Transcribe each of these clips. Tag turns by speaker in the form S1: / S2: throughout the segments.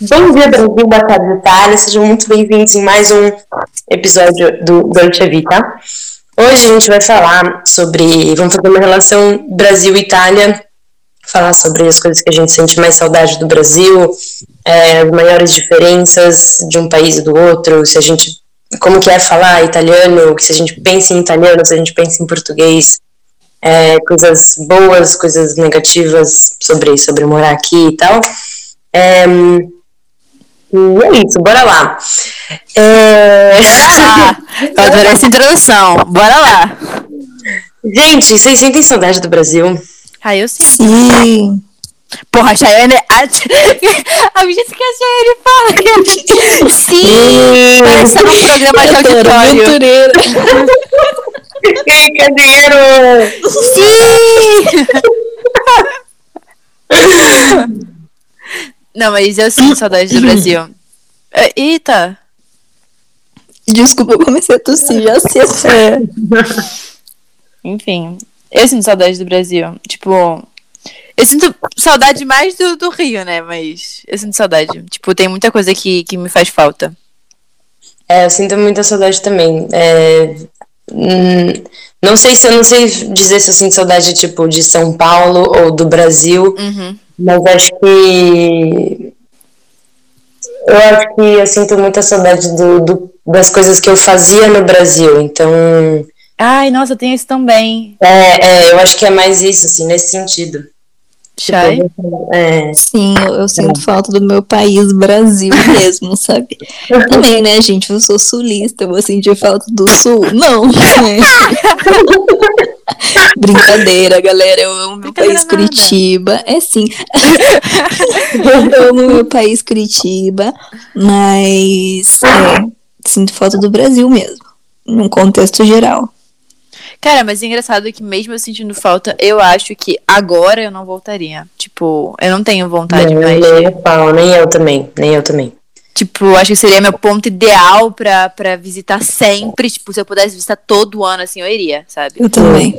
S1: Bom dia, Brasil, boa tarde, Itália. Sejam muito bem-vindos em mais um episódio do Dolce Vita. Hoje a gente vai falar sobre. Vamos fazer uma relação Brasil-Itália, falar sobre as coisas que a gente sente mais saudade do Brasil, é, as maiores diferenças de um país e do outro, se a gente. Como que é falar italiano, se a gente pensa em italiano, se a gente pensa em português, é, coisas boas, coisas negativas sobre, sobre morar aqui e tal. É, e é isso, bora lá. É...
S2: Ah, eu adorei essa introdução. Bora lá.
S1: Gente, vocês sentem saudade do Brasil?
S2: Ah, eu sim.
S3: Sim.
S2: Porra, a Chayane. A, a gente que a Chayane fala. Sim. Parece tá num programa de auditório.
S3: Aventureira.
S1: Quem quer dinheiro?
S2: Sim. Não, mas eu sinto saudade do Brasil. É, Eita.
S3: Desculpa, eu comecei a tossir, já sei.
S2: É. Enfim, eu sinto saudade do Brasil. Tipo, eu sinto saudade mais do, do Rio, né? Mas eu sinto saudade. Tipo, tem muita coisa que, que me faz falta.
S1: É, eu sinto muita saudade também. É, hum, não sei se eu não sei dizer se eu sinto saudade tipo de São Paulo ou do Brasil,
S2: Uhum.
S1: Mas acho que eu acho que eu sinto muita saudade do, do- das coisas que eu fazia no Brasil. Então,
S2: Ai, nossa, tem isso também.
S1: é, é, eu acho que é mais isso, assim, nesse sentido.
S2: Chay?
S1: É,
S3: Sim, eu, eu sinto falta do meu país, Brasil mesmo, sabe? Também, né, gente? Eu sou sulista, eu vou sentir falta do sul? Não, né? Brincadeira, galera. Eu amo meu país
S2: nada.
S3: Curitiba. É sim. eu amo meu país Curitiba, mas é, sinto falta do Brasil mesmo, num contexto geral.
S2: Cara, mas é engraçado que mesmo eu sentindo falta, eu acho que agora eu não voltaria. Tipo, eu não tenho vontade
S1: não,
S2: mais
S1: nem
S2: de...
S1: eu falo, nem eu também, nem eu também.
S2: Tipo, acho que seria meu ponto ideal pra, pra visitar sempre. Tipo, se eu pudesse visitar todo ano, assim, eu iria, sabe?
S3: Eu também.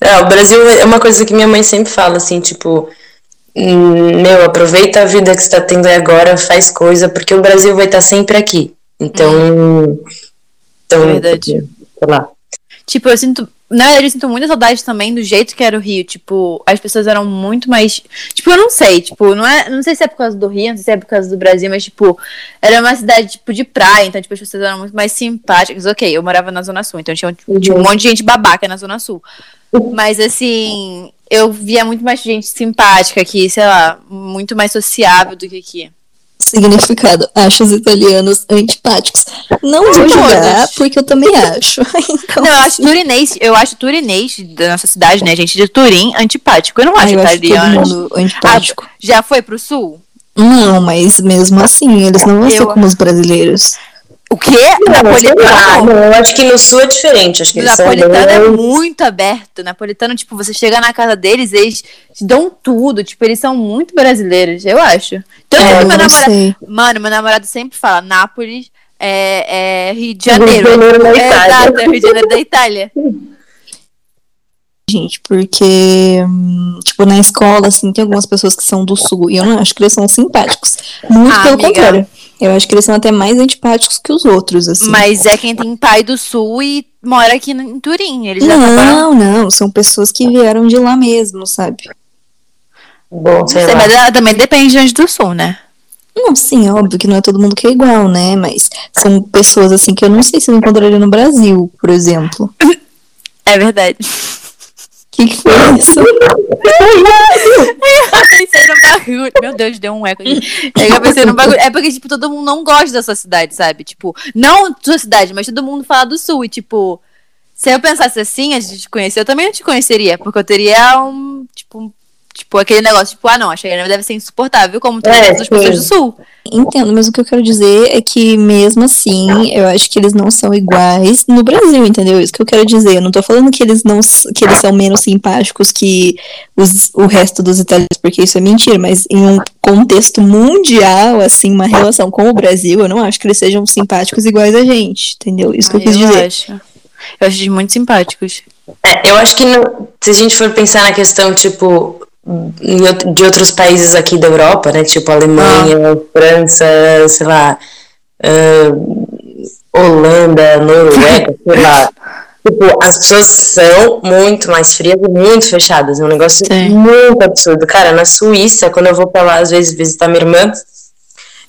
S1: É, o Brasil é uma coisa que minha mãe sempre fala, assim, tipo, hum, meu, aproveita a vida que você tá tendo aí agora, faz coisa, porque o Brasil vai estar sempre aqui. Então, então,
S2: É verdade.
S1: sei lá.
S2: Tipo, eu sinto. Na verdade, eu sinto muita saudade também do jeito que era o Rio. Tipo, as pessoas eram muito mais. Tipo, eu não sei, tipo, não é. Não sei se é por causa do Rio, não sei se é por causa do Brasil, mas, tipo, era uma cidade, tipo, de praia, então, tipo, as pessoas eram muito mais simpáticas. Ok, eu morava na Zona Sul, então tinha, um- tinha um
S1: Uhum.
S2: monte de gente babaca na Zona Sul. Mas assim, eu via muito mais gente simpática aqui, sei lá, muito mais sociável do que aqui.
S3: Significado, acho os italianos antipáticos. Não vou julgar, porque eu também acho. Então,
S2: Não, eu acho turinês, eu acho turinês da nossa cidade, né, gente de Turim, antipático. Eu não
S3: ah,
S2: acho
S3: eu acho todo
S2: italiano.
S3: antipático.
S2: Já foi pro sul?
S3: Não, mas mesmo assim, eles não vão ser
S2: Eu-
S3: como os brasileiros.
S2: O quê?
S1: Não,
S2: Napolitano?
S1: não, eu acho que no sul é diferente, acho que
S2: O
S1: eles são
S2: napolitano é
S1: mais-
S2: muito aberto. Napolitano, tipo, você chega na casa deles, eles te dão tudo. Tipo, eles são muito brasileiros, eu acho. Tanto
S1: É,
S2: que
S3: eu
S2: meu namorado.
S3: sei.
S2: Mano, meu namorado sempre fala: Nápoles é, é Rio de
S1: Rio de
S2: Janeiro.
S1: Janeiro da
S2: é,
S1: Itália.
S2: exato, é Rio de Janeiro da Itália.
S3: Gente, porque, hum, tipo, na escola, assim, tem algumas pessoas que são do sul e eu não acho que eles são simpáticos. Muito
S2: Ah,
S3: pelo
S2: amiga.
S3: contrário. Eu acho que eles são até mais antipáticos que os outros, assim.
S2: Mas é quem tem pai do sul e mora aqui em Turim. Eles já acabaram.
S3: Não, não, são pessoas que vieram de lá mesmo, sabe?
S1: Bom, sei
S2: Sei,
S1: lá.
S2: mas ela também depende de onde do sul, né?
S3: Não, sim, é óbvio que não é todo mundo que é igual, né? Mas são pessoas, assim, que eu não sei se eu encontraria no Brasil, por exemplo.
S2: É verdade.
S3: Que, que foi isso?
S2: Meu Deus, deu um eco aqui. Eu bagulho. É porque, tipo, todo mundo não gosta da sua cidade, sabe? Tipo, não sua cidade, mas todo mundo fala do sul. E, tipo, se eu pensasse assim, antes de te conhecer, eu também não te conheceria. Porque eu teria um, tipo, aquele negócio, tipo, ah, não, a Cheyenne deve ser insuportável, como todas
S1: É,
S2: as pessoas do sul.
S3: Entendo, mas o que eu quero dizer é que mesmo assim, eu acho que eles não são iguais no Brasil, entendeu? Isso que eu quero dizer. Eu não tô falando que eles não que eles são menos simpáticos que os, o resto dos italianos, porque isso é mentira, mas em um contexto mundial, assim, uma relação com o Brasil, eu não acho que eles sejam simpáticos iguais a gente, entendeu? Isso que eu
S2: Ah,
S3: quis dizer.
S2: acho. Eu acho eles muito simpáticos.
S1: É, eu acho que não- se a gente for pensar na questão, tipo, de outros países aqui da Europa, né? Tipo Alemanha, França, sei lá, ah, Holanda, Noruega, sei lá. Tipo, as pessoas são muito mais frias e muito fechadas. É um negócio
S2: Sim.
S1: muito absurdo. Cara, na Suíça, quando eu vou pra lá, às vezes, visitar minha irmã,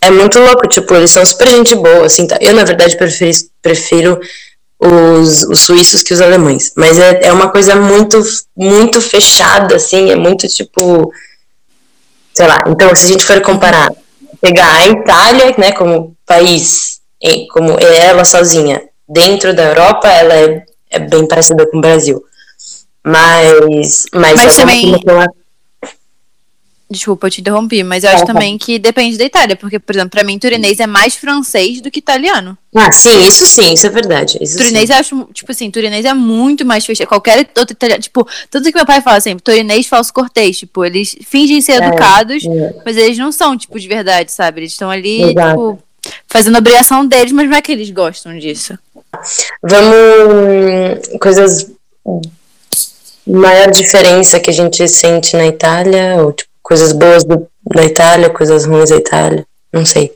S1: é muito louco. Tipo, eles são super gente boa, assim. tá? Eu, na verdade, prefiro, prefiro os, os suíços que os alemães. Mas é, é uma coisa muito, muito fechada, assim. É muito, tipo... Sei lá. Então, se a gente for comparar, pegar a Itália, né, como país, como ela sozinha, dentro da Europa, ela é, é bem parecida com o Brasil. Mas, mas,
S2: Mas
S1: uma
S2: também- Desculpa, eu te interrompi, mas eu acho
S1: Tá, tá.
S2: também que depende da Itália, porque, por exemplo, pra mim, turinês é mais francês do que italiano.
S1: Ah, sim, isso sim, isso é verdade. Isso
S2: Turinês
S1: sim.
S2: eu acho, tipo assim, turinês é muito mais fechado. Qualquer outro italiano, tipo, tanto que meu pai fala sempre, turinês falso cortês, tipo, eles fingem ser
S1: É,
S2: educados,
S1: é.
S2: mas eles não são, tipo, de verdade, sabe? Eles estão ali,
S1: Exato.
S2: tipo, fazendo a obrigação deles, mas não é que eles gostam disso.
S1: Vamos. hum, Coisas. Maior diferença que a gente sente na Itália, ou tipo, coisas boas do, da Itália, coisas ruins da Itália. Não sei.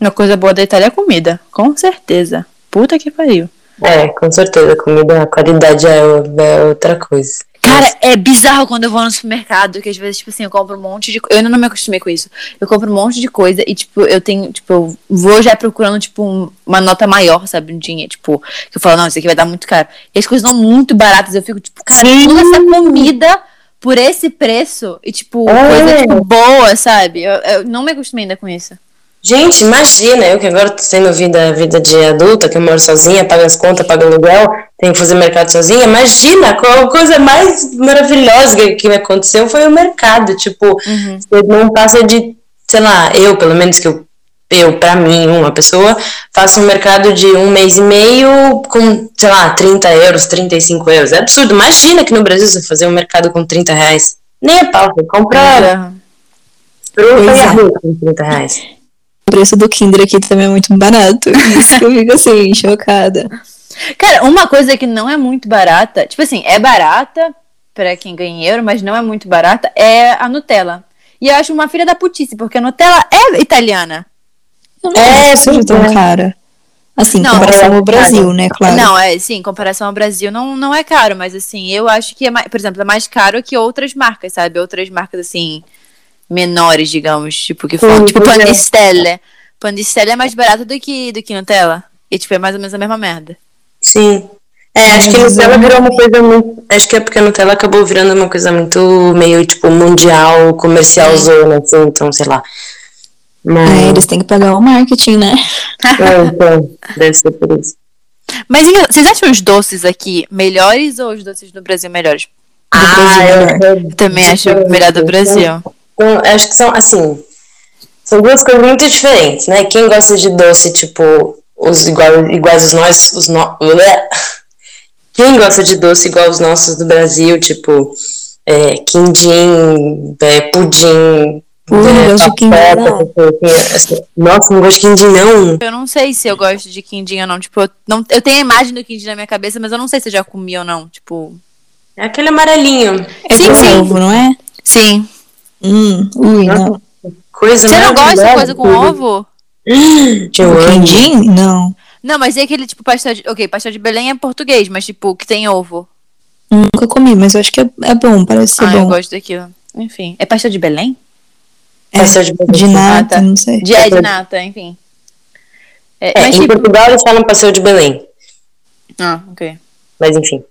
S2: Uma coisa boa da Itália é a comida, com certeza. Puta que pariu.
S1: É, com certeza. Comida, a qualidade é, é outra coisa.
S2: Cara, é bizarro quando eu vou no supermercado, que às vezes, tipo assim, eu compro um monte de coisa. Eu ainda não me acostumei com isso. Eu compro um monte de coisa e, tipo, eu tenho, tipo, eu vou já procurando, tipo, um- uma nota maior, sabe? Um dinheiro, tipo, que eu falo, não, isso aqui vai dar muito caro. E as coisas são muito baratas. Eu fico, tipo, cara,
S1: Sim.
S2: toda essa comida por esse preço e, tipo,
S1: É.
S2: coisa, tipo, boa, sabe? Eu, eu não me acostumei ainda com isso.
S1: Gente, imagina, eu que agora tô tendo vida, vida de adulta, que eu moro sozinha, pago as contas, pago aluguel, tenho que fazer mercado sozinha. Imagina, qual a coisa mais maravilhosa que, que me aconteceu foi o mercado. Tipo, você não passa de, sei lá, eu, pelo menos que eu, eu, pra mim, uma pessoa, faço um mercado de um mês e meio com, sei lá, 30 euros, 35 euros. É absurdo. Imagina que no Brasil você fazer um mercado com 30 reais. Nem a pau, você compra fruta
S3: é.
S1: arroz com 30 reais.
S3: O preço do Kinder aqui também é muito barato. Isso que eu fico assim, chocada.
S2: Cara, uma coisa que não é muito barata, tipo assim, é barata pra quem ganha euro, mas não é muito barata, é a Nutella. E eu acho uma filha da putice, porque a Nutella é italiana.
S1: É,
S3: que seja tão
S1: é.
S3: cara. Assim,
S2: Não,
S3: comparação
S1: é
S3: ao Brasil,
S1: caro.
S3: né? Claro.
S2: Não, é sim, em comparação ao Brasil não, não é caro, mas assim, eu acho que é mais, por exemplo, é mais caro que outras marcas, sabe? Outras marcas assim menores, digamos, tipo que
S1: Sim,
S2: tipo
S1: é.
S2: Pandistelle. Pandistelle é mais barato do que do que Nutella. E tipo, é mais ou menos a mesma merda.
S1: Sim. É, acho que a Nutella virou uma coisa muito. Acho que é porque a Nutella acabou virando uma coisa muito meio, tipo, mundial, comercial zona, assim, então, sei lá. Mas.
S3: É, eles têm que pagar o marketing, né?
S1: É, então, deve ser por isso.
S2: Mas e- vocês acham os doces aqui melhores ou os doces do Brasil melhores?
S1: Ah, eu, eu
S2: Também acho melhor do Brasil.
S1: Então, acho que são, assim, são duas coisas muito diferentes, né? Quem gosta de doce, tipo, os igual, iguais os nós, os no... Quem gosta de doce igual os nossos do Brasil, tipo, é, quindim, é, pudim,
S3: Não gosto de quindim, não.
S1: assim. Nossa, não gosto de quindim, não.
S2: Eu não sei se eu gosto de quindim ou não. Tipo, eu, não, eu tenho a imagem do quindim na minha cabeça, mas eu não sei se eu já comi ou não. Tipo.
S1: É aquele amarelinho.
S3: É
S2: Sim,
S3: com
S2: sim.
S3: ovo, não é?
S2: Sim.
S3: Hum, ui, não.
S1: Coisa
S2: Você não gosta de coisa com ovo?
S1: Eu
S3: O
S1: amo.
S3: quindim? Não.
S2: Não, mas é aquele tipo pastel de. Ok, pastel de Belém é português, mas tipo, que tem ovo.
S3: Nunca comi, mas eu acho que é, é bom, parece ser
S2: ah, eu
S3: bom.
S2: gosto daquilo. Enfim. É pastel de Belém?
S1: Pastel de
S3: De nata, não sei.
S2: De é de nata, enfim. É,
S1: É,
S2: mas
S1: em
S2: tipo.
S1: Portugal eles falam pastel de Belém.
S2: Ah, ok.
S1: Mas enfim.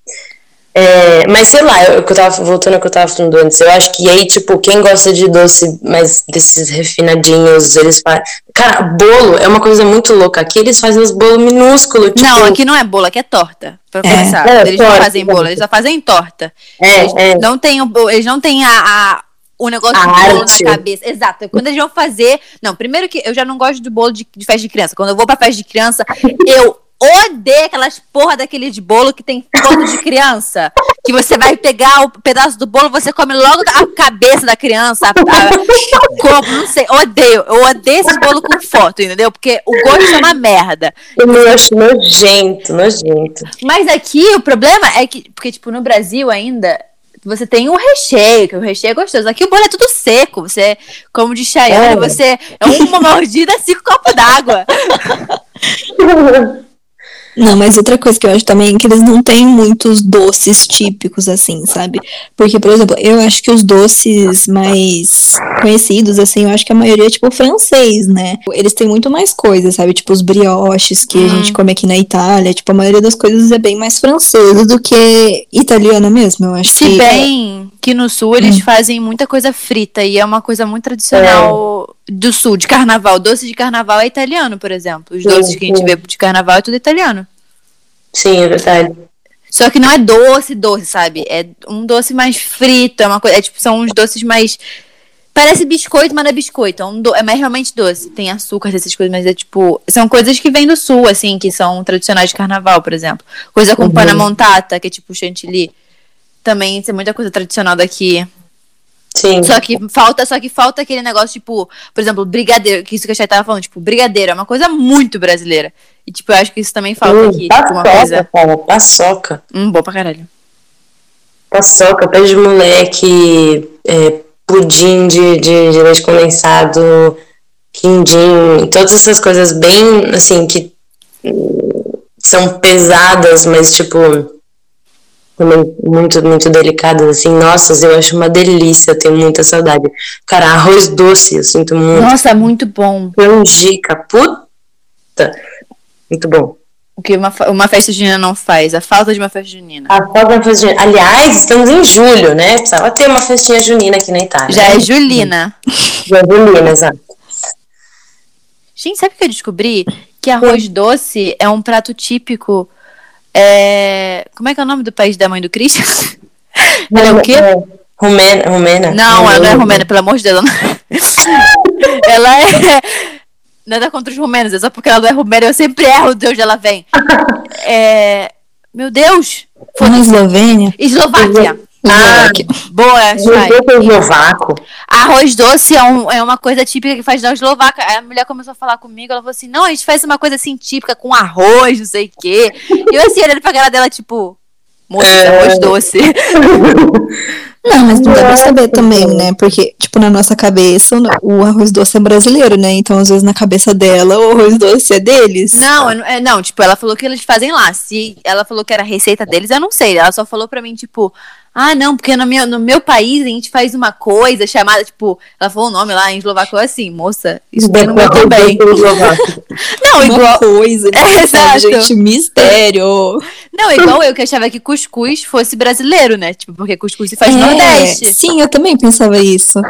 S1: É, mas sei lá, eu, eu tava voltando ao que eu tava falando antes, eu acho que aí, tipo, quem gosta de doce mais desses refinadinhos, eles fazem. Cara, bolo é uma coisa muito louca. Aqui eles fazem os bolos minúsculos. Tipo,
S2: Não, aqui não é bolo, aqui é torta. Pra
S3: É.
S2: começar.
S1: É,
S2: eles não fazem bolo, eles só fazem torta. Eles
S1: é, é.
S2: não bo- eles não têm a, a- o negócio
S1: A
S2: do bolo
S1: arte.
S2: na cabeça. Exato. Quando eles vão fazer. Não, primeiro que eu já não gosto do bolo de, de festa de criança. Quando eu vou pra festa de criança, eu odeio aquelas porra daqueles bolo que tem foto de criança. Que você vai pegar o pedaço do bolo, você come logo a cabeça da criança, a, a corpo, não sei. Odeio. Eu odeio esse bolo com foto, entendeu? Porque o gosto é uma merda.
S1: Eu acho nojento, nojento.
S2: Mas aqui o problema é que, porque, tipo, no Brasil ainda você tem o recheio, que o recheio é gostoso. Aqui o bolo é tudo seco. Você, como de Chayane,
S1: É.
S2: você é uma mordida, cinco copos d'água.
S3: Não, mas outra coisa que eu acho também é que eles não têm muitos doces típicos, assim, sabe? Porque, por exemplo, eu acho que os doces mais conhecidos, assim, eu acho que a maioria é, tipo, francês, né? Eles têm muito mais coisas, sabe? Tipo, os brioches que a gente come aqui na Itália. Tipo, a maioria das coisas é bem mais francesa do que italiana mesmo, eu acho
S2: Se bem que no sul eles fazem muita coisa frita e é uma coisa muito tradicional do sul, de carnaval. Doce de carnaval é italiano, por exemplo. Os
S1: Sim,
S2: doces que a gente
S1: sim.
S2: vê de carnaval é tudo italiano.
S1: Sim, é verdade.
S2: Só que não é doce, doce, sabe? É um doce mais frito, é uma coisa. É, tipo, são uns doces mais. Parece biscoito, mas não é biscoito. É, um do... é mais realmente doce. Tem açúcar, essas coisas, mas é tipo. São coisas que vêm do sul, assim, que são tradicionais de carnaval, por exemplo. Coisa com
S1: Uhum.
S2: pana montata, que é tipo chantilly. Também é muita coisa tradicional daqui.
S1: Sim.
S2: Só que falta, só que falta aquele negócio, tipo, por exemplo, brigadeiro, que isso que a Chay tava falando, tipo, brigadeiro é uma coisa muito brasileira. E, tipo, eu acho que isso também falta
S1: Hum,
S2: aqui. Tipo, uma
S1: paçoca,
S2: coisa.
S1: cara, paçoca.
S2: Hum, bom pra caralho.
S1: Paçoca, pé de moleque, é, pudim de, de, de leite condensado, quindim, todas essas coisas bem, assim, que são pesadas, mas, tipo, também muito, muito delicadas, assim. Nossa, eu acho uma delícia, eu tenho muita saudade. Cara, arroz doce, eu sinto muito.
S2: Nossa, muito bom.
S1: Canjica, puta! Muito bom.
S2: O que uma, uma festa junina não faz, a falta de uma festa junina.
S1: A falta da festa junina. Aliás, estamos em julho, né? Precisava ter uma festinha junina aqui na Itália.
S2: Já é Julina.
S1: Já é julina, exato.
S2: Gente, sabe o que eu descobri? Que arroz doce é um prato típico. É... Como é que é o nome do país da mãe do Christian? Ela é o quê?
S1: Romena. Romena.
S2: Não, ela não é romena, pelo amor de Deus. Ela, ela é. Nada contra os romenos, é só porque ela não é romena, eu sempre erro de onde ela vem. É... Meu Deus!
S3: Foi na Eslovênia.
S2: Eslováquia.
S1: Ah.
S2: Boa.
S1: Julho eslovaco.
S2: Arroz doce é, um- é uma coisa típica que faz da eslovaca. Aí a mulher começou a falar comigo, ela falou assim: não, a gente faz uma coisa assim típica com arroz, não sei o quê. E eu assim, olhando pra cara dela, tipo, moça, é arroz doce.
S3: Não, mas não dá pra saber também, né? Porque, tipo, na nossa cabeça, o- arroz doce é brasileiro, né? Então, às vezes, na cabeça dela, o arroz doce é deles.
S2: Não, não- é, não, tipo, ela falou que eles fazem lá. Se ela falou que era a receita deles, eu não sei. Ela só falou pra mim, tipo, ah, não, porque no meu, no meu país a gente faz uma coisa chamada, tipo, ela falou o nome lá em eslovaco assim, moça, isso tem no meu também. Não,
S3: Uma
S2: igual.
S3: coisa,
S2: É,
S3: né?
S2: exato.
S3: gente, mistério.
S2: Não, igual eu que achava que cuscuz fosse brasileiro, né? Tipo, porque cuscuz se faz no
S3: É,
S2: Nordeste.
S3: Sim, eu também pensava isso.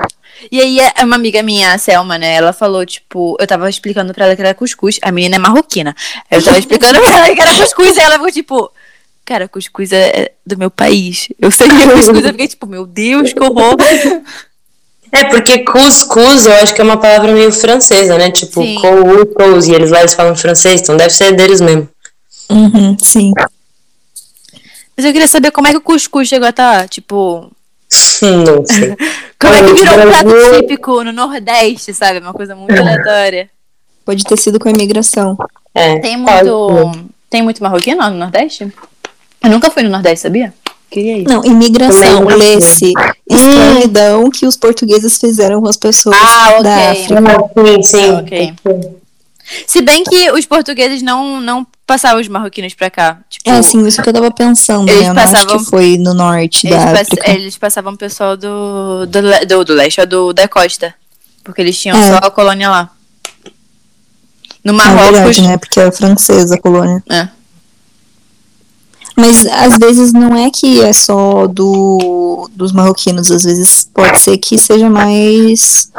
S2: E aí, é uma amiga minha, a Selma, né? Ela falou, tipo, eu tava explicando pra ela que era cuscuz. A menina é marroquina. Eu tava explicando pra ela que era cuscuz. E ela ficou, tipo, cara, cuscuz é do meu país. Eu sei que é cuscuz. Eu fiquei, tipo, meu Deus, que horror.
S1: É, porque cuscuz eu acho que é uma palavra meio francesa, né? Tipo,
S2: Sim.
S1: couscous, e eles lá eles falam francês, então deve ser deles mesmo.
S3: Uhum, sim.
S2: Mas eu queria saber como é que o cuscuz chegou a estar, tipo.
S1: Não sei.
S2: Como é que virou um prato típico no Nordeste, sabe? Uma coisa muito aleatória.
S3: Pode ter sido com a imigração.
S1: É,
S2: Tem
S1: pode
S2: muito.
S1: ser.
S2: Tem muito marroquino no Nordeste? Eu nunca fui no Nordeste, sabia? Queria ir.
S3: Não, imigração, lê-se. Escravidão que os portugueses fizeram com as pessoas
S2: Ah, ok.
S3: da África.
S1: Ah, sim, sim.
S2: Ah, ok. Se bem que os portugueses não, não passavam os marroquinos pra cá. Tipo,
S3: É, assim, isso que eu tava pensando,
S2: Eles
S3: né? Eu
S2: passavam-
S3: que foi no norte
S2: eles,
S3: da
S2: pass-
S3: África.
S2: eles passavam o pessoal do, do, do, do leste, ou do, da costa. Porque eles tinham
S3: É.
S2: só a colônia lá. No
S3: É
S2: Marrocos.
S3: verdade, né? Porque é francesa a colônia.
S2: É.
S3: Mas às vezes não é que é só do, dos marroquinos, às vezes pode ser que seja mais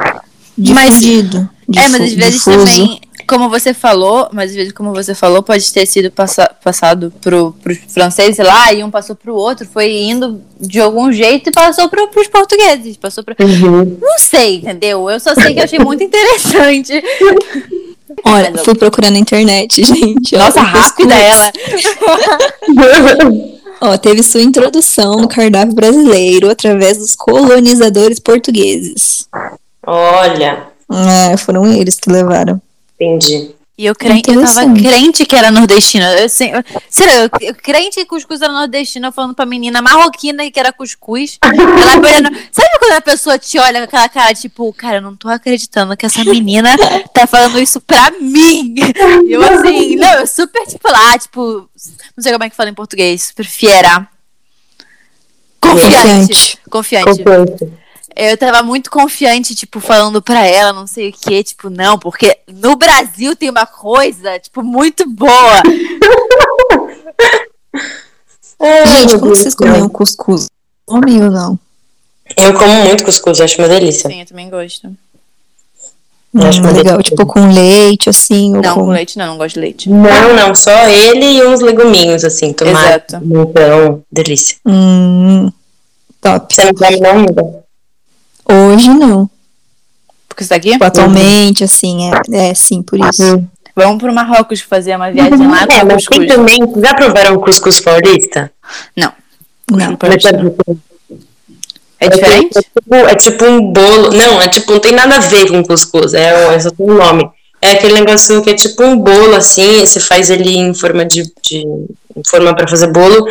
S2: Mas-
S3: difundido.
S2: É, mas às vezes
S3: difuso.
S2: também, como você falou, mas às vezes, como você falou, pode ter sido passa, passado pro, pros franceses lá, e um passou pro outro, foi indo de algum jeito e passou pro, pros portugueses. Passou pro.
S1: Uhum.
S2: Não sei, entendeu? Eu só sei que eu achei muito interessante.
S3: Olha, fui procurar na internet, gente.
S2: Nossa,
S3: o
S2: rápida ela.
S3: Ó, teve sua introdução no cardápio brasileiro através dos colonizadores portugueses.
S1: Olha,
S3: É, foram eles que levaram.
S1: Entendi.
S2: E eu, crente, eu tava crente que era nordestina. Eu, sei- eu, sério, eu, eu crente que cuscuz era nordestina, falando pra menina marroquina que era cuscuz. Ela olhando. Sabe quando a pessoa te olha com aquela cara, tipo, cara, eu não tô acreditando que essa menina tá falando isso pra mim. E eu assim, não, eu super, tipo, lá, tipo, não sei como é que fala em português, super fiera. Confiante. Confiante.
S1: Confiante.
S2: Eu tava muito confiante, tipo, falando pra ela, não sei o que, tipo, não, porque no Brasil tem uma coisa, tipo, muito boa.
S3: Gente, como vocês comiam cuscuz? Homem ou não?
S1: Eu como muito cuscuz, acho uma delícia.
S2: Sim, eu também gosto.
S1: Acho
S3: Hum,
S1: uma
S3: legal,
S1: delícia.
S3: tipo com leite, assim, ou
S2: Não,
S3: com...
S2: com leite não, não gosto de leite.
S1: Não, não, só ele e uns leguminhos, assim, tomate,
S2: Exato.
S1: então, delícia.
S3: Hum, top.
S1: Você não come não?
S3: Hoje não.
S2: Porque isso daqui?
S3: Tipo, atualmente, assim, é, é sim, por isso.
S2: Vamos pro Marrocos fazer uma viagem lá
S1: É,
S2: com
S1: mas tem
S2: cuscuz.
S1: também, já provaram cuscuz paulista?
S2: Não.
S3: Não.
S2: É diferente?
S1: É tipo, é tipo um bolo, não, é tipo, não tem nada a ver com cuscuz, é, é só tem um nome. É aquele negocinho que é tipo um bolo, assim, você faz ele em forma de, de em forma pra fazer bolo,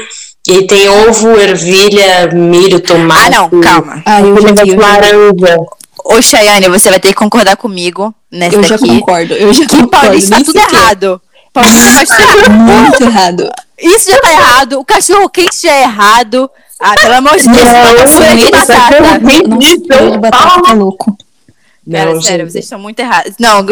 S1: e tem ovo, ervilha, milho, tomate.
S2: Ah, não, calma.
S3: Ah, eu já vi, eu
S1: laranja.
S2: Ô, Chayane, você vai ter que concordar comigo nessa
S3: Eu já
S2: daqui.
S3: concordo, eu já
S2: Que
S3: concordo.
S2: Paulista tá
S3: nem
S2: tudo
S3: sequer.
S2: errado. Paulista faz tudo errado.
S3: Muito errado.
S2: Isso já tá errado. O cachorro quente já é errado. Ah, pelo amor de Deus,
S1: Não,
S2: uma
S1: isso
S2: purê de
S1: aí,
S2: batata.
S1: cachorro quente
S3: Nossa,
S1: de
S3: purê
S2: Cara,
S1: Não,
S2: sério,
S1: gente.
S2: vocês estão muito errados. Não, o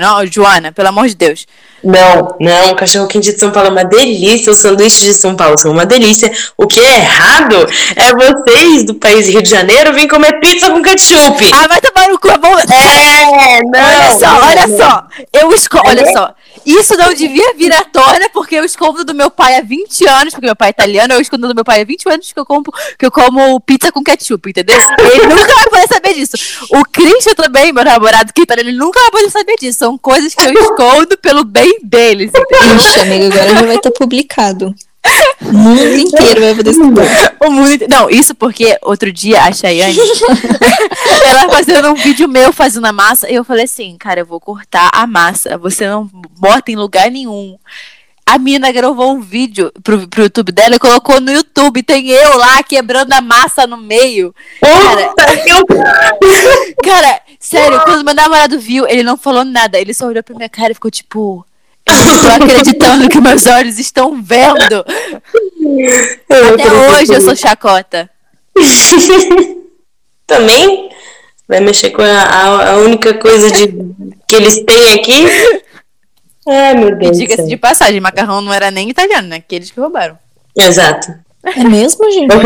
S2: não, Joana, pelo amor de Deus.
S1: Não, não, o cachorro quente de São Paulo é uma delícia, os sanduíches de São Paulo são uma delícia. O que é errado é vocês do país Rio de Janeiro virem comer pizza com ketchup.
S2: Ah, vai tomar no cu, é bom.
S1: É, não.
S2: olha só, olha só. Eu escondo, olha
S1: É?
S2: só. Isso não devia vir à tona, porque eu escondo do meu pai há 20 anos, porque meu pai é italiano, eu escondo do meu pai há 20 anos que eu como, que eu como pizza com ketchup, entendeu? Ele nunca vai poder saber disso. O Christian também, meu namorado que italiano, ele nunca vai poder saber disso. São coisas que eu escondo pelo bem deles?
S3: Ixi, amiga, agora já vai estar publicado. O mundo inteiro vai poder estudar.
S2: O mundo inte- Não, isso porque outro dia a Chayane, ela fazendo um vídeo meu fazendo a massa, e eu falei assim, cara, eu vou cortar a massa, você não bota em lugar nenhum. A mina gravou um vídeo pro, pro YouTube dela e colocou no YouTube. Tem eu lá quebrando a massa no meio.
S1: Eu...
S2: Cara, sério, quando meu namorado viu, ele não falou nada. Ele só olhou pra minha cara e ficou tipo. Eu não tô acreditando que meus olhos estão vendo. Até hoje eu sou chacota.
S1: Também vai mexer com a, a, única coisa de, que eles têm aqui. Ai, meu Deus.
S2: diga-se de passagem, macarrão não era nem italiano, né? Aqueles que roubaram.
S1: Exato.
S3: É mesmo, gente?
S1: Eu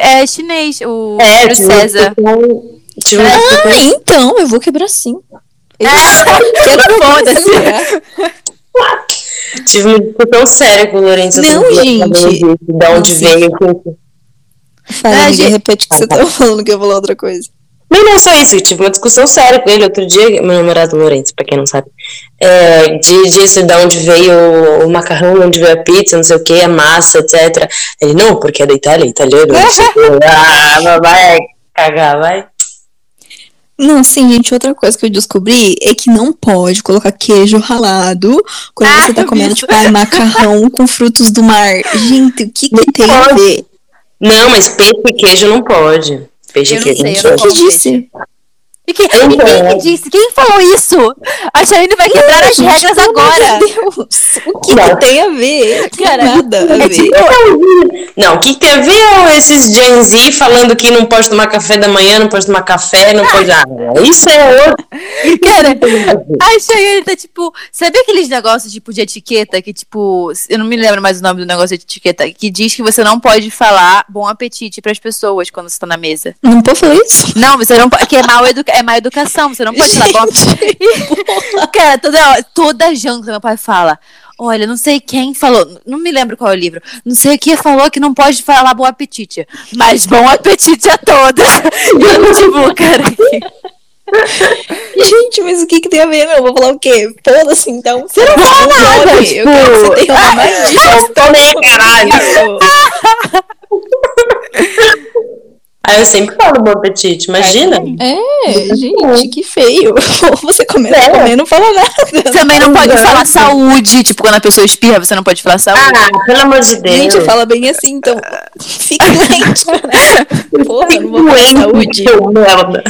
S2: É, é chinês, o
S1: É,
S2: César.
S3: Ah, então, eu vou quebrar sim. Eu
S2: Quero foda-se.
S1: Tive uma discussão séria com o Lourenço.
S3: Não, gente.
S1: De onde veio.
S3: amiga,
S2: gente-
S3: repete o que você tava falando que eu falar outra coisa.
S1: Não, não só isso. Eu tive uma discussão séria com ele outro dia. Meu namorado Lourenço, pra quem não sabe. É, de, disso, de onde veio o, macarrão, de onde veio a pizza, não sei o que, a massa, etc. Ele, não, porque é da Itália, é italiano. não sei o quê. ah, vai cagar, vai.
S3: Não, sim, gente, outra coisa que eu descobri é que não pode colocar queijo ralado quando
S2: Ah,
S3: você tá
S2: eu
S3: comendo, tipo, ai, macarrão com frutos do mar. Gente, o que que tem a
S1: pode.
S3: ver?
S1: Não, mas peixe e queijo não pode. Peixe
S2: Eu
S1: e queijo
S2: sei,
S1: não
S2: eu não
S1: pode.
S3: Que disse?
S2: E, que, e quem que disse? Quem falou isso? A Chayane vai quebrar as regras agora.
S3: de Deus, o que,
S1: Não.
S3: que tem a ver?
S2: Cara,
S3: nada a
S2: é
S3: ver.
S2: tipo-
S1: Não, o que tem a ver é esses Gen Z falando que não pode tomar café da manhã, não pode tomar café, não pode. Ah, isso é outro.
S2: Cara, a Chayane tá tipo. Sabe aqueles negócios tipo de etiqueta que, tipo. Eu não me lembro mais o nome do negócio de etiqueta. Que diz que você não pode falar bom apetite pras pessoas quando você tá na mesa.
S3: Não pode falar isso?
S2: Não, você não pode. Que é, mal educa é má educação. Você não pode falar bom apetite. Cara, toda, toda janta meu pai fala. Olha, não sei quem falou, não me lembro qual é o livro. Não sei quem falou que não pode falar bom apetite, mas bom apetite a todos. E eu, tipo, cara,
S3: Gente, mas o que que tem a ver? Não, eu vou falar o quê? Foda-se, então. Você
S2: não fala nada,
S3: Eu
S2: tipo-
S3: quero que você tenha uma mais disso.
S1: Eu tô nem caralho. Ah, eu sempre falo bom apetite, imagina.
S3: É, gente, que feio. Você começa é. a comer e não fala nada.
S2: Também não pode falar saúde, tipo, quando a pessoa espirra, você não pode falar saúde.
S1: Ah, pelo amor de Deus.
S3: Gente, fala bem assim, então. Fica doente. Porra, não vou falar saúde. Merda.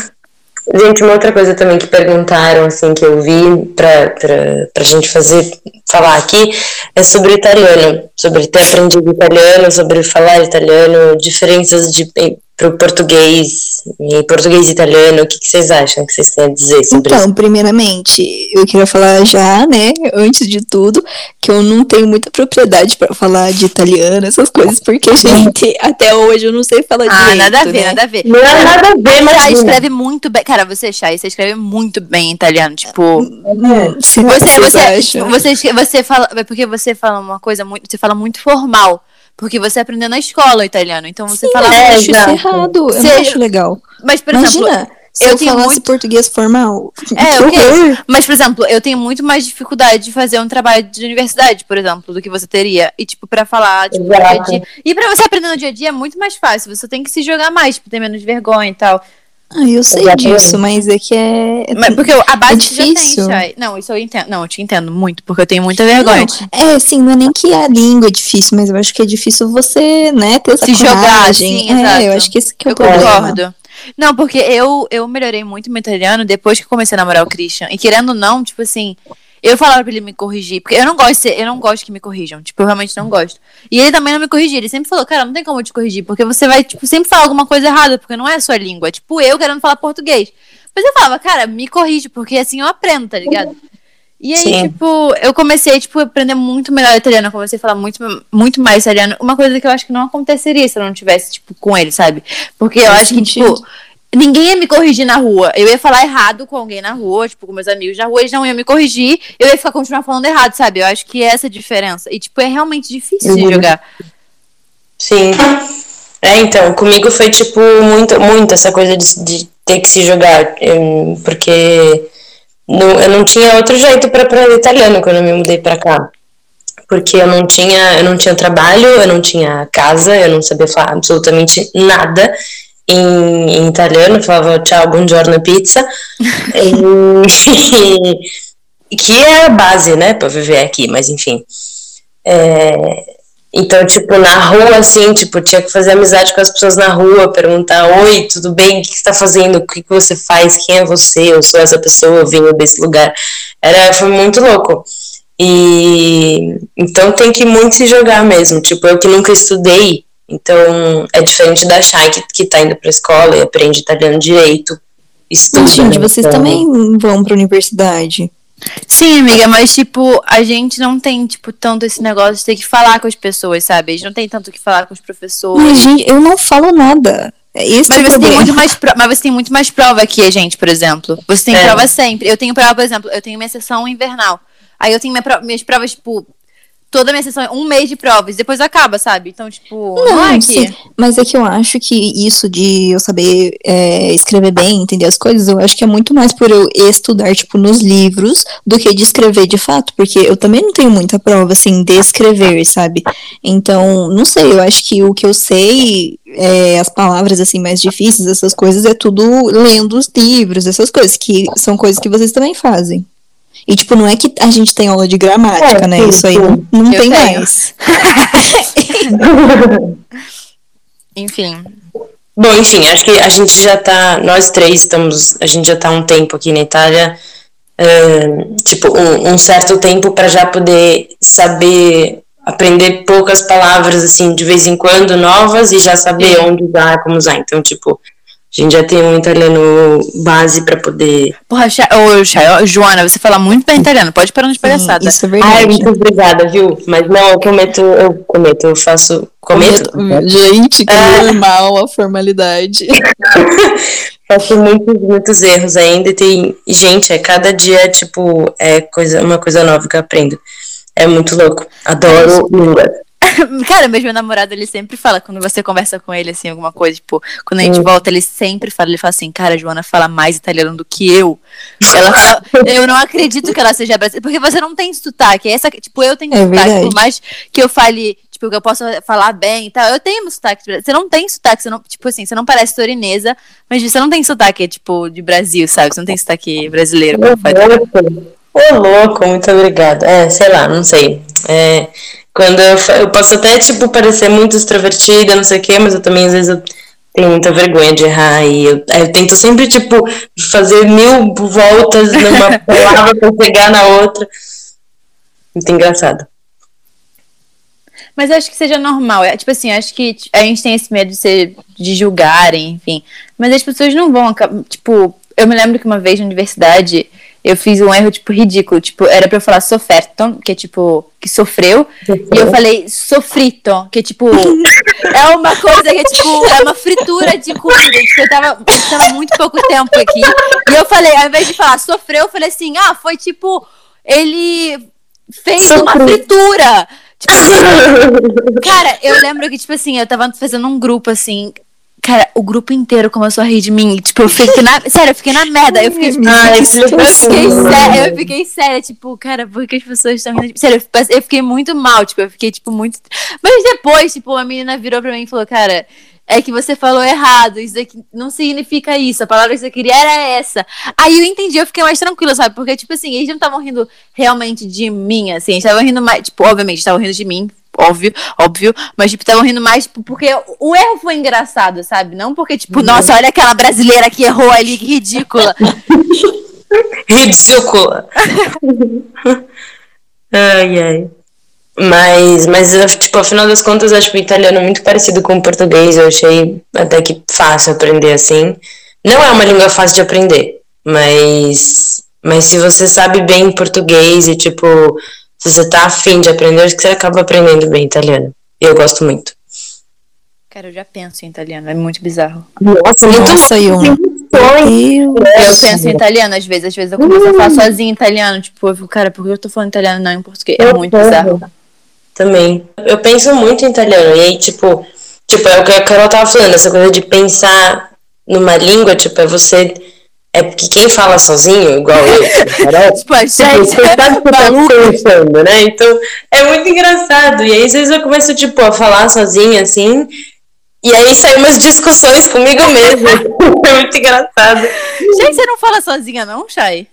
S1: Gente, uma outra coisa também que perguntaram, assim, que eu vi pra, pra, pra gente fazer, falar aqui, é sobre italiano, sobre ter aprendido italiano, sobre falar italiano, diferenças de pro português, e português e italiano, o que, que, vocês acham que vocês têm a dizer sobre
S3: então,
S1: isso?
S3: Então, primeiramente, eu queria falar já, né, antes de tudo, que eu não tenho muita propriedade para falar de italiano, essas coisas, porque, gente, até hoje eu não sei falar
S2: ah,
S3: direito,
S2: nada a ver,
S3: né?
S2: nada a ver.
S1: Não é nada a ver, mas...
S2: Chay escreve muito bem, cara, você, Chay, você escreve muito bem em italiano, tipo...
S3: Hum,
S2: você, você, você, você fala, é porque você fala uma coisa muito, você fala muito formal, porque você aprendeu na escola italiano, então você
S3: Sim,
S2: fala.
S3: Eu
S1: É,
S3: acho isso
S1: exato.
S3: errado, eu acho legal.
S2: Mas, por
S3: Imagina,
S2: exemplo.
S3: se eu,
S2: eu tenho
S3: falasse
S2: muito-
S3: português formal.
S2: É,
S3: que
S2: ok.
S3: horror.
S2: Mas, por exemplo, eu tenho muito mais dificuldade de fazer um trabalho de universidade, por exemplo, do que você teria. E, tipo, pra falar, tipo, no dia a dia. E pra você aprender no dia a dia é muito mais fácil. Você tem que se jogar mais, tipo, ter menos vergonha e tal.
S3: Ah, eu sei
S1: Exatamente.
S3: disso, mas é que é. é
S2: Mas, porque a base
S3: É
S2: você já tem,
S3: difícil.
S2: Não, isso eu entendo. Não, eu te entendo muito, porque eu tenho muita vergonha.
S3: Não, é, assim, não é nem que a língua é difícil, mas eu acho que é difícil você, né, ter essa
S2: Se jogar,
S3: coragem.
S2: sim,
S3: é,
S2: exato.
S3: eu acho que esse que é o
S2: Eu
S3: problema.
S2: concordo. Não, porque eu, eu melhorei muito meu italiano depois que eu comecei a namorar o Christian. E querendo ou não, tipo assim, eu falava pra ele me corrigir. Porque eu não gosto de ser, eu não gosto que me corrijam. Tipo, eu realmente não gosto. E ele também não me corrigia. Ele sempre falou, cara, não tem como eu te corrigir. Porque você vai, tipo, sempre falar alguma coisa errada, porque não é a sua língua. É tipo eu querendo falar português. Mas eu falava, cara, me corrige, porque assim eu aprendo, tá ligado? E aí,
S1: Sim.
S2: tipo, eu comecei, tipo, a aprender muito melhor italiano. Eu comecei a falar muito, muito mais italiano. Uma coisa que eu acho que não aconteceria se eu não tivesse, tipo, com ele, sabe? Porque eu
S3: Faz
S2: acho que,
S3: sentido.
S2: tipo, ninguém ia me corrigir na rua. Eu ia falar errado com alguém na rua, tipo, com meus amigos na rua, eles não iam me corrigir. Eu ia ficar continuar falando errado, sabe? Eu acho que é essa a diferença. E, tipo, é realmente difícil de
S1: Uhum.
S2: jogar.
S1: Sim. É, então, comigo foi, tipo, muito, muito essa coisa de, de ter que se jogar, em- porque não, eu não tinha outro jeito para aprender italiano quando eu me mudei para cá. Porque eu não tinha, eu não tinha trabalho, eu não tinha casa, eu não sabia falar absolutamente nada em, em italiano, falava tchau, buongiorno, pizza. E, que é a base, né, para viver aqui, mas enfim. É, então, tipo, na rua, assim, tipo, tinha que fazer amizade com as pessoas na rua, perguntar, oi, tudo bem? O que você tá fazendo? O que, que você faz? Quem é você? Eu sou essa pessoa, eu venho desse lugar. Era, foi muito louco. E então tem que muito se jogar mesmo. Tipo, eu que nunca estudei, então é diferente da Shai que, que tá indo pra escola e aprende italiano direito. Estuda,
S3: Mas, gente, vocês
S1: Então,
S3: também vão pra universidade.
S2: Sim, amiga, mas, tipo, a gente não tem, tipo, tanto esse negócio de ter que falar com as pessoas, sabe? A gente não tem tanto o que falar com os professores.
S3: Mas, gente, eu não falo nada. Esse
S2: Mas
S3: é
S2: você, tem muito mais pro- mas você tem muito mais prova que a gente, por exemplo. Você tem
S1: É.
S2: prova sempre. Eu tenho prova, por exemplo, eu tenho minha sessão invernal. Aí eu tenho minha pro- minhas provas, tipo, toda a minha sessão, um mês de provas, depois acaba, sabe? Então, tipo, não,
S3: Não,
S2: é que.
S3: sim, mas é que eu acho que isso de eu saber é, escrever bem, entender as coisas, eu acho que é muito mais por eu estudar, tipo, nos livros, do que de escrever de fato, porque eu também não tenho muita prova, assim, de escrever, sabe? Então, não sei, eu acho que o que eu sei, é, as palavras, assim, mais difíceis, essas coisas, é tudo lendo os livros, essas coisas, que são coisas que vocês também fazem. E, tipo, não é que a gente tem aula de gramática,
S1: É,
S3: né?
S1: sim,
S3: Isso aí
S1: sim.
S3: não, não tem
S2: tenho.
S3: mais.
S2: Enfim.
S1: Bom, enfim, acho que a gente já tá, nós três estamos, a gente já tá um tempo aqui na Itália, ahn, tipo, um, um certo tempo para já poder saber aprender poucas palavras, assim, de vez em quando, novas, e já saber onde usar, como usar. Então, tipo, a gente já tem um italiano base para poder.
S2: Porra, Cha- ô, Chay, ó, Joana, você fala muito bem italiano, pode parar de palhaçada.
S3: Isso é
S1: Ai,
S3: verdade.
S1: muito obrigada, viu? Mas não, eu cometo, eu cometo, eu faço. Cometo?
S3: Gente, que
S1: É.
S3: normal a formalidade.
S1: Faço muitos, muitos erros ainda e tem. Gente, é cada dia, tipo, é coisa, uma coisa nova que eu aprendo. É muito louco. Adoro línguas.
S2: Cara, mas meu namorado, ele sempre fala, quando você conversa com ele, assim, alguma coisa, tipo, quando a gente
S1: Hum.
S2: volta, ele sempre fala, ele fala assim, cara, a Joana fala mais italiano do que eu. Ela fala, eu não acredito que ela seja brasileira, porque você não tem sotaque, essa, tipo, eu tenho
S3: É
S2: sotaque,
S3: verdade.
S2: por mais que eu fale, tipo, que eu posso falar bem e tal. Eu tenho sotaque. Você não tem sotaque, você não, tipo assim, você não parece torinesa, mas você não tem sotaque, tipo, de Brasil, sabe? Você não tem sotaque brasileiro.
S1: Ô, louco, muito obrigada. É, sei lá, não sei. É, quando eu, eu posso até, tipo, parecer muito extrovertida, não sei o quê, mas eu também, às vezes, eu tenho muita vergonha de errar e eu, eu tento sempre, tipo, fazer mil voltas numa palavra pra pegar na outra. Muito engraçado.
S2: Mas acho que seja normal. É, tipo assim, acho que a gente tem esse medo de ser de julgarem, enfim. Mas as pessoas não vão. Tipo, eu me lembro que uma vez na universidade eu fiz um erro, tipo, ridículo. Tipo, era pra eu falar soferton, que é tipo, que sofreu. E eu falei sofrito, que é tipo, é uma coisa que é tipo, é uma fritura de comida. Tipo, eu tava, eu tava muito pouco tempo aqui. E eu falei, ao invés de falar sofreu, eu falei assim, ah, foi tipo, ele fez Sofri. uma fritura. Tipo cara, eu lembro que, tipo assim, eu tava fazendo um grupo assim. Cara, o grupo inteiro começou a rir de mim. Tipo, eu fiquei na. Sério, eu fiquei na merda. Eu fiquei, tipo, Ai, eu fiquei séria. Eu fiquei séria, tipo, cara, por que as pessoas estão rindo de mim? Sério, eu fiquei muito mal, tipo, eu fiquei, tipo, muito. Mas depois, tipo, a menina virou pra mim e falou, cara, é que você falou errado, isso aqui não significa isso, a palavra que você queria era essa. Aí eu entendi, eu fiquei mais tranquila, sabe? Porque, tipo assim, eles não estavam rindo realmente de mim, assim, eles estavam rindo mais, tipo, obviamente, estavam rindo de mim, óbvio, óbvio, mas, tipo, estavam rindo mais, tipo, porque o erro foi engraçado, sabe? Não porque, tipo, uhum. nossa, olha aquela brasileira que errou ali, que ridícula.
S1: ridícula. ai, ai. Mas, mas, tipo, afinal das contas, acho o italiano muito parecido com o português. Eu achei até que fácil aprender assim. Não é uma língua fácil de aprender, mas, mas se você sabe bem português e, tipo, se você tá afim de aprender, acho que você acaba aprendendo bem italiano. E eu gosto muito.
S2: Cara, eu já penso em italiano, é muito bizarro.
S1: Nossa, muito Nossa,
S2: eu, eu penso em italiano às vezes, às vezes eu começo a falar sozinho em italiano, tipo, eu fico, cara, por que eu tô falando italiano não em português? É muito bizarro.
S1: Também. Eu penso muito em italiano. E aí, tipo, tipo, é o que a Carol tava falando, essa coisa de pensar numa língua, tipo, é você. É porque quem fala sozinho, igual eu, Carol, você sabe o que tá pensando, né? Então, é muito engraçado. E aí, às vezes eu começo, tipo, a falar sozinha, assim, e aí saem umas discussões comigo mesma. é muito engraçado.
S2: Gente, você não fala sozinha, não, Chay?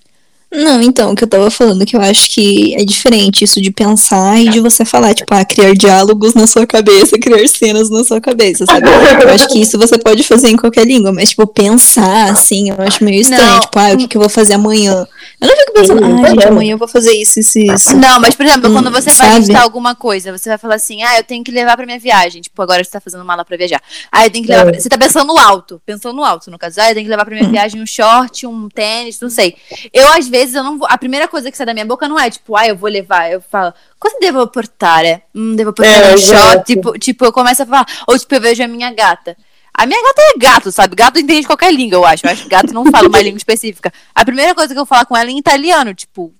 S3: Não, então, o que eu tava falando, que eu acho que é diferente isso de pensar e de você falar, tipo, ah, criar diálogos na sua cabeça, criar cenas na sua cabeça, sabe? Eu acho que isso você pode fazer em qualquer língua, mas, tipo, pensar, assim, eu acho meio estranho. Não. Tipo, ah, o que, que eu vou fazer amanhã? Eu não fico pensando, ah, gente, amanhã eu vou fazer isso, isso, isso.
S2: Não, mas, por exemplo, hum, quando você vai listar alguma coisa, você vai falar assim, ah, eu tenho que levar pra minha viagem. Tipo, agora você tá fazendo mala pra viajar. Ah, eu tenho que levar. É. Pra... Você tá pensando alto, pensando alto, no caso. Ah, eu tenho que levar pra minha hum. viagem um short, um tênis, não sei. Eu, às vezes, eu não vou. A primeira coisa que sai da minha boca não é tipo, ah, eu vou levar. Eu falo, cosa devo portare? Hum, devo portare é, um shot. Tipo, tipo, eu começo a falar. Ou tipo, eu vejo a minha gata. A minha gata é gato, sabe? Gato entende qualquer língua, eu acho. Eu acho que gato não fala uma língua específica. A primeira coisa que eu falo com ela é em italiano, tipo,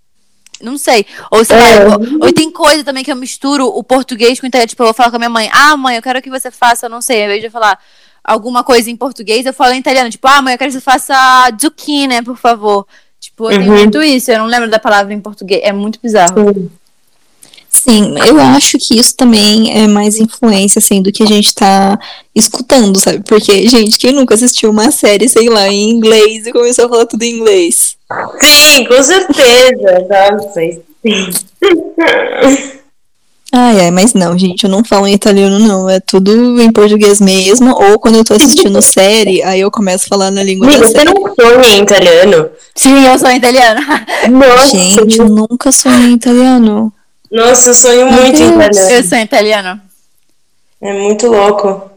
S2: não sei. Ou sei é. lá, ou, tem coisa também que eu misturo o português com o italiano. Tipo, eu vou falar com a minha mãe, ah, mãe, eu quero que você faça, não sei, ao invés de eu falar alguma coisa em português, eu falo em italiano, tipo, ah, mãe, eu quero que você faça zucchine, por favor. Tipo, eu uhum. muito isso. Eu não lembro da palavra em português. É muito bizarro.
S3: Sim, eu acho que isso também é mais influência, assim, do que a gente tá escutando, sabe? Porque, gente, quem nunca assistiu uma série, sei lá, em inglês e começou a falar tudo em inglês?
S1: Sim, com certeza. Nossa, sim.
S3: Ai, ai, mas não, gente, eu não falo em italiano, não. É tudo em português mesmo. Ou quando eu tô assistindo série, aí eu começo a falar na língua
S1: Amiga,
S3: da
S1: série. Você não sonha em italiano?
S2: Sim, eu sou italiano.
S3: Nossa. Gente, eu nunca sonhei em italiano.
S1: Nossa, eu sonho Meu muito Deus. em italiano.
S2: Eu sou italiano.
S1: É muito louco.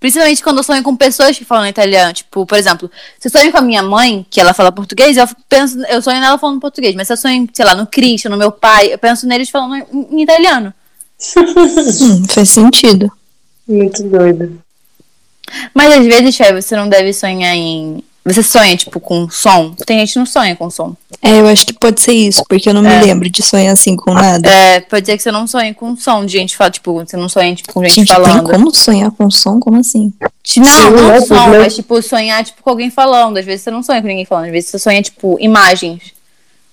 S2: Principalmente quando eu sonho com pessoas que falam italiano. Tipo, por exemplo, se eu sonho com a minha mãe, que ela fala português, eu penso, eu sonho nela falando português. Mas se eu sonho, sei lá, no Cristo, no meu pai, eu penso neles falando em, em italiano
S3: hum, faz sentido.
S1: Muito doido.
S2: Mas às vezes, Chay, você não deve sonhar em. Você sonha, tipo, com som? Tem gente que não sonha com som.
S3: É, eu acho que pode ser isso, porque eu não é. me lembro de sonhar assim com nada.
S2: É, pode ser que você não sonhe com som de gente falando, tipo, você não sonha tipo, com gente, gente falando.
S3: Tem como sonhar com som? Como assim?
S2: Não, não é, som, mas tipo, sonhar tipo, com alguém falando. Às vezes você não sonha com ninguém falando, às vezes você sonha, tipo, imagens.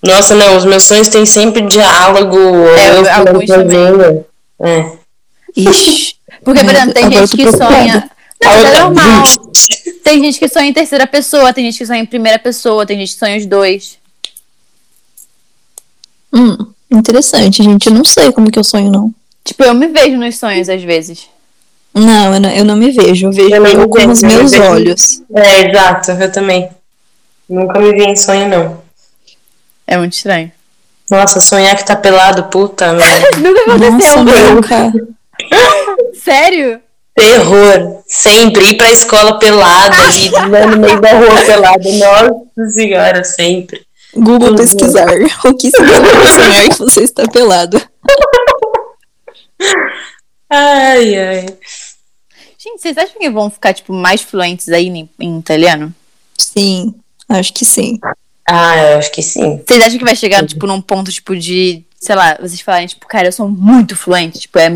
S1: Nossa, não, os meus sonhos têm sempre diálogo.
S2: É,
S1: eu
S2: alguns também.
S1: É.
S3: Ixi.
S2: Porque, por
S3: Merda,
S2: exemplo, tem gente que sonha. Não, mas é normal. Tem gente que sonha em terceira pessoa, tem gente que sonha em primeira pessoa, tem gente que sonha os dois.
S3: Hum, interessante, gente. Eu não sei como que eu sonho, não.
S2: Tipo, eu me vejo nos sonhos às vezes.
S3: Não, eu não, eu não me vejo. Eu vejo
S1: Eu
S3: eu com os
S1: eu
S3: meus olhos.
S1: É, exato, eu também. Nunca me vi em sonho, não.
S2: É muito estranho.
S1: Nossa, sonhar que tá pelado, puta.
S2: Nunca
S3: Nossa,
S2: aconteceu.
S3: nunca.
S2: Sério?
S1: Terror. Sempre. Ir pra escola pelada lá no meio da rua pelada. Nossa senhora, sempre.
S3: Google
S1: Uhum.
S3: pesquisar. O que significa sonhar que você está pelado?
S1: Ai, ai.
S2: Gente, vocês acham que vão ficar, tipo, mais fluentes aí em, em italiano?
S3: Sim, acho que sim.
S1: Ah, eu acho que sim.
S2: Vocês acham que vai chegar, tipo, num ponto, tipo, de, sei lá, vocês falarem, tipo, cara, eu sou muito fluente, tipo, é,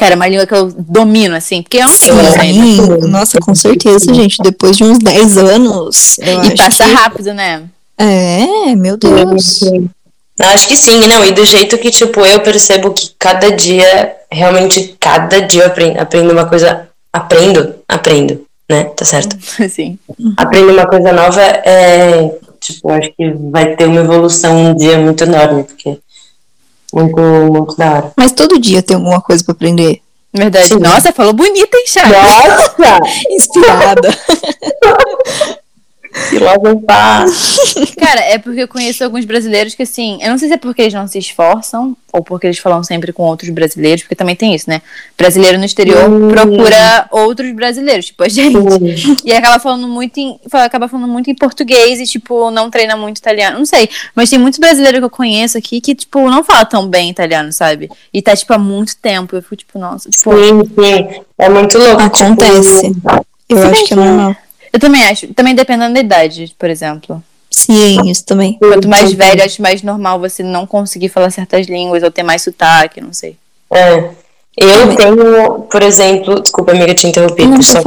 S2: cara, uma língua que eu domino, assim, porque eu não.
S3: Sim, nossa, com certeza, gente. Depois de uns 10 anos, eu
S2: E
S3: acho
S2: passa
S3: que...
S2: rápido, né?
S3: É, meu Deus.
S1: Acho que sim, não. E do jeito que, tipo, eu percebo que cada dia, realmente, cada dia eu aprendo, aprendo uma coisa. Aprendo, aprendo, né? Tá certo?
S2: Assim.
S1: Aprendo uma coisa nova, é. Tipo, acho que vai ter uma evolução um dia muito enorme, porque. Muito, muito da hora.
S3: Mas todo dia tem alguma coisa pra aprender.
S2: Verdade.
S1: Sim.
S2: Nossa, falou bonita, hein, Thiago?
S1: Nossa!
S3: Inspirada.
S1: Filosofar!
S2: Cara, é porque eu conheço alguns brasileiros que, assim, eu não sei se é porque eles não se esforçam ou porque eles falam sempre com outros brasileiros, porque também tem isso, né? Brasileiro no exterior
S1: Hum.
S2: procura outros brasileiros, tipo a gente. E acaba falando muito em, acaba falando muito em português e, tipo, não treina muito italiano. Não sei. Mas tem muitos brasileiros que eu conheço aqui que, tipo, não fala tão bem italiano, sabe? E tá, tipo, há muito tempo. Eu fico, tipo, nossa, tipo.
S1: Sim, sim. É muito louco.
S3: Acontece.
S1: Tipo,
S3: Eu
S2: Se
S3: acho que é
S2: que-
S3: normal.
S2: Eu também acho. Também dependendo da idade, por exemplo.
S3: Sim, isso também.
S2: Quanto mais velho, acho mais normal você não conseguir falar certas línguas ou ter mais sotaque, não sei.
S1: É. Eu tenho, por exemplo, desculpa, amiga, te interrompi.
S3: Não,
S1: só.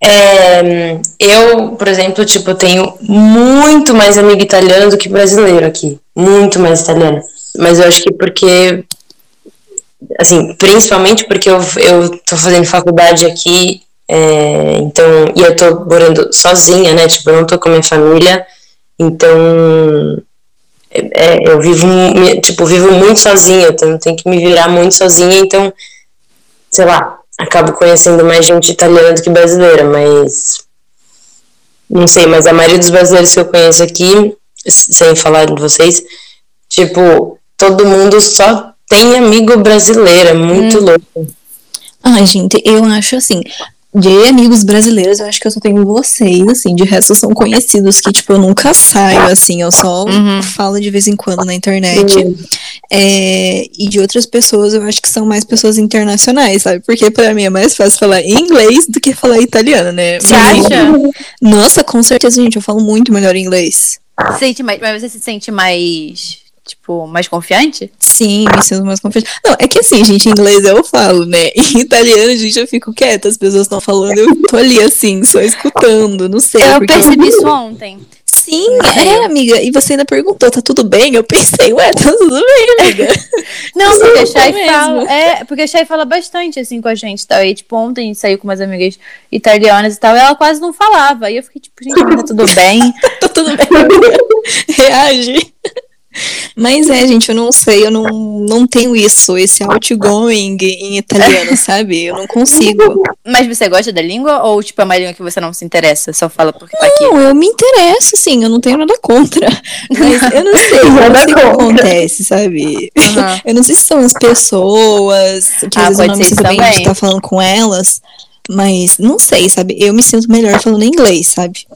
S1: É, eu, por exemplo, tipo, tenho muito mais amigo italiano do que brasileiro aqui. Muito mais italiano. Mas eu acho que porque, assim, principalmente porque eu, eu tô fazendo faculdade aqui, é, então, e eu tô morando sozinha, né? Tipo, eu não tô com a minha família, então é, eu vivo, tipo, vivo muito sozinha, então tenho que me virar muito sozinha, então, sei lá, acabo conhecendo mais gente italiana do que brasileira, mas não sei, mas a maioria dos brasileiros que eu conheço aqui, sem falar de vocês, tipo, todo mundo só tem amigo brasileiro, é muito louco.
S3: Ai, gente, eu acho assim. De amigos brasileiros, eu acho que eu só tenho vocês, assim, de resto são conhecidos que, tipo, eu nunca saio, assim, eu só
S2: Uhum.
S3: falo de vez em quando na internet. É, e de outras pessoas, eu acho que são mais pessoas internacionais, sabe? Porque pra mim é mais fácil falar inglês do que falar italiano, né?
S2: Você acha?
S3: Nossa, com certeza, gente, eu falo muito melhor inglês.
S2: Sente mais, mas você se sente mais, tipo, mais confiante?
S3: Sim, me sinto mais confiante. Não, é que assim, gente, em inglês eu falo, né? Em italiano, gente, eu fico quieta, as pessoas estão falando, eu tô ali assim, só escutando, não sei.
S2: Eu
S3: porque
S2: percebi isso ontem.
S3: Sim, é, amiga. E você ainda perguntou, tá tudo bem? Eu pensei, ué, tá tudo bem, amiga.
S2: Não,
S3: Isso
S2: porque a
S3: é
S2: Chay
S3: mesmo.
S2: fala. É, porque a Chay fala bastante assim com a gente tal. E tipo, ontem a gente saiu com umas amigas italianas e tal, e ela quase não falava. E eu fiquei, tipo, gente, tá tudo bem.
S3: tá tudo bem. Reage. Mas é, gente, eu não sei, eu não, não tenho isso, esse outgoing em italiano, sabe? Eu não consigo.
S2: Mas você gosta da língua ou, tipo, é uma língua que você não se interessa? Só fala porque tá aqui?
S3: Não, eu me interesso, sim, eu não tenho nada contra. Mas eu não sei, eu não sei o que acontece, sabe?
S2: Aham.
S3: Eu não sei se são as pessoas, que
S2: Ah,
S3: às vezes eu não me sinto
S2: isso
S3: bem de estar falando com elas. Mas não sei, sabe? Eu me sinto melhor falando inglês, sabe?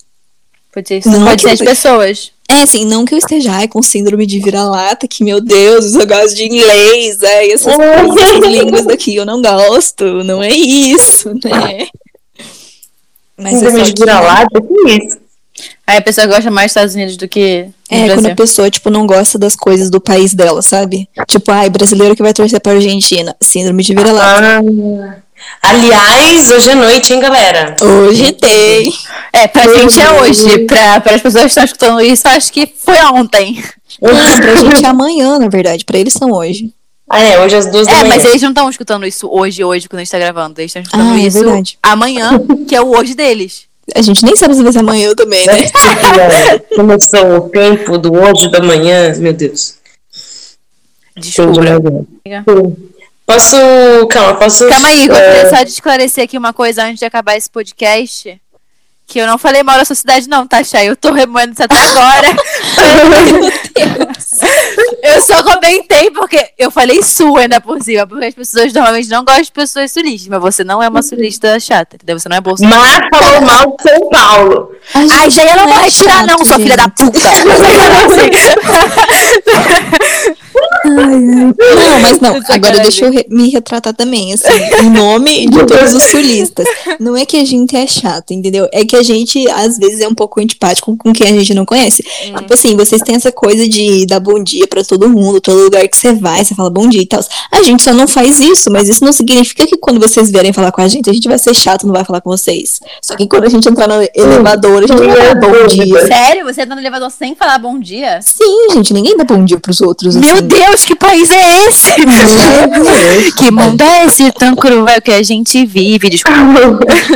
S2: Pode ser,
S3: Não,
S2: pode ser as pessoas.
S3: É, assim, não que eu esteja ai, com síndrome de vira-lata, que, meu Deus, eu gosto de inglês, ai, essas coisas, essas línguas daqui eu não gosto, não é isso, né? Mas é
S1: Síndrome
S3: só
S1: de vira-lata, que isso?
S2: Aí a pessoa gosta mais dos Estados Unidos do que do
S3: É, quando
S2: Brasil.
S3: a pessoa, tipo, não gosta das coisas do país dela, sabe? Tipo, ai, brasileiro que vai torcer pra Argentina, síndrome de vira-lata.
S1: Ah, aliás, hoje é noite, hein, galera?
S3: Hoje tem.
S2: É, pra
S1: Meu
S2: gente é hoje. Pra, para as pessoas que estão escutando isso, acho que foi ontem.
S3: Não, pra gente é amanhã, na verdade, pra eles são hoje.
S1: Ah, é, hoje às duas da
S2: É,
S1: manhã.
S2: mas eles não estão escutando isso hoje, hoje, quando a gente tá gravando. Eles estão escutando
S3: Ah, é
S2: isso
S3: verdade.
S2: amanhã, que é o hoje deles.
S3: A gente nem sabe se vai ser amanhã também, né?
S1: É, Começou o tempo do hoje da manhã, meu Deus.
S2: Desculpa.
S1: Sim. Posso. Calma, posso.
S2: Calma aí,
S1: é,
S2: gostaria só de esclarecer aqui uma coisa antes de acabar esse podcast. Que eu não falei mal da sua cidade, não, tá, Chay? Eu tô remoendo isso até agora. eu só comentei porque eu falei sul ainda por cima, porque as pessoas normalmente não gostam de pessoas sulistas, mas você não é uma sulista chata, entendeu? Você não é bolsa.
S1: Mas falou mal de São Paulo.
S2: Ai, Jay, eu não vou
S3: é
S2: retirar, não, sua filha da puta.
S3: Não, mas não. Agora deixa eu re- me retratar também, assim, em nome de todos os sulistas. Não é que a gente é chato, entendeu? É que a gente, às vezes, é um pouco antipático com quem a gente não conhece. Tipo assim, vocês têm essa coisa de dar bom dia pra todo mundo, todo lugar que você vai, você fala bom dia e tal. A gente só não faz isso, mas isso não significa que quando vocês vierem falar com a gente, a gente vai ser chato, não vai falar com vocês. Só que quando a gente entrar no elevador, a gente vai falar bom dia.
S2: Sério? Você tá no elevador sem falar bom dia?
S3: Sim, gente, ninguém dá bom dia pros outros.
S2: Meu
S3: assim.
S2: Deus, que país é esse? que mundo é esse tão cruel que a gente vive? Desculpa.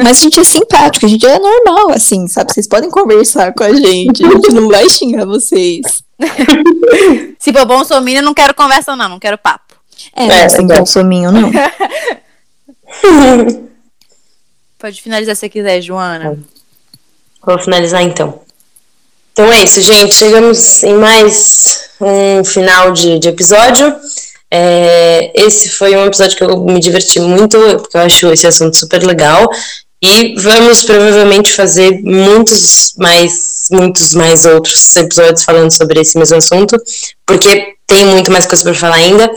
S3: Mas a gente é simpático, a gente é normal, assim, sabe? Vocês podem conversar com a gente, a gente não vai xingar vocês.
S2: Se for bom sominho, eu não quero conversa, não, não quero papo.
S3: É,
S1: É,
S3: sem
S1: legal.
S3: consuminho, não.
S2: Pode finalizar se quiser, Joana.
S1: Vou finalizar então. Então é isso, gente. Chegamos em mais um final de, de episódio. É, esse foi um episódio que eu me diverti muito, porque eu acho esse assunto super legal. E vamos provavelmente fazer muitos mais, muitos mais outros episódios falando sobre esse mesmo assunto, porque tem muito mais coisa para falar ainda.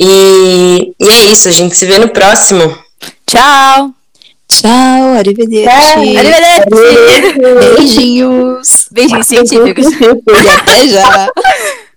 S1: E, e é isso, a gente se vê no próximo.
S2: Tchau!
S3: Tchau, arrivederci.
S2: Arrivederci!
S3: Beijinhos.
S2: Beijinhos científicos.
S3: E até já.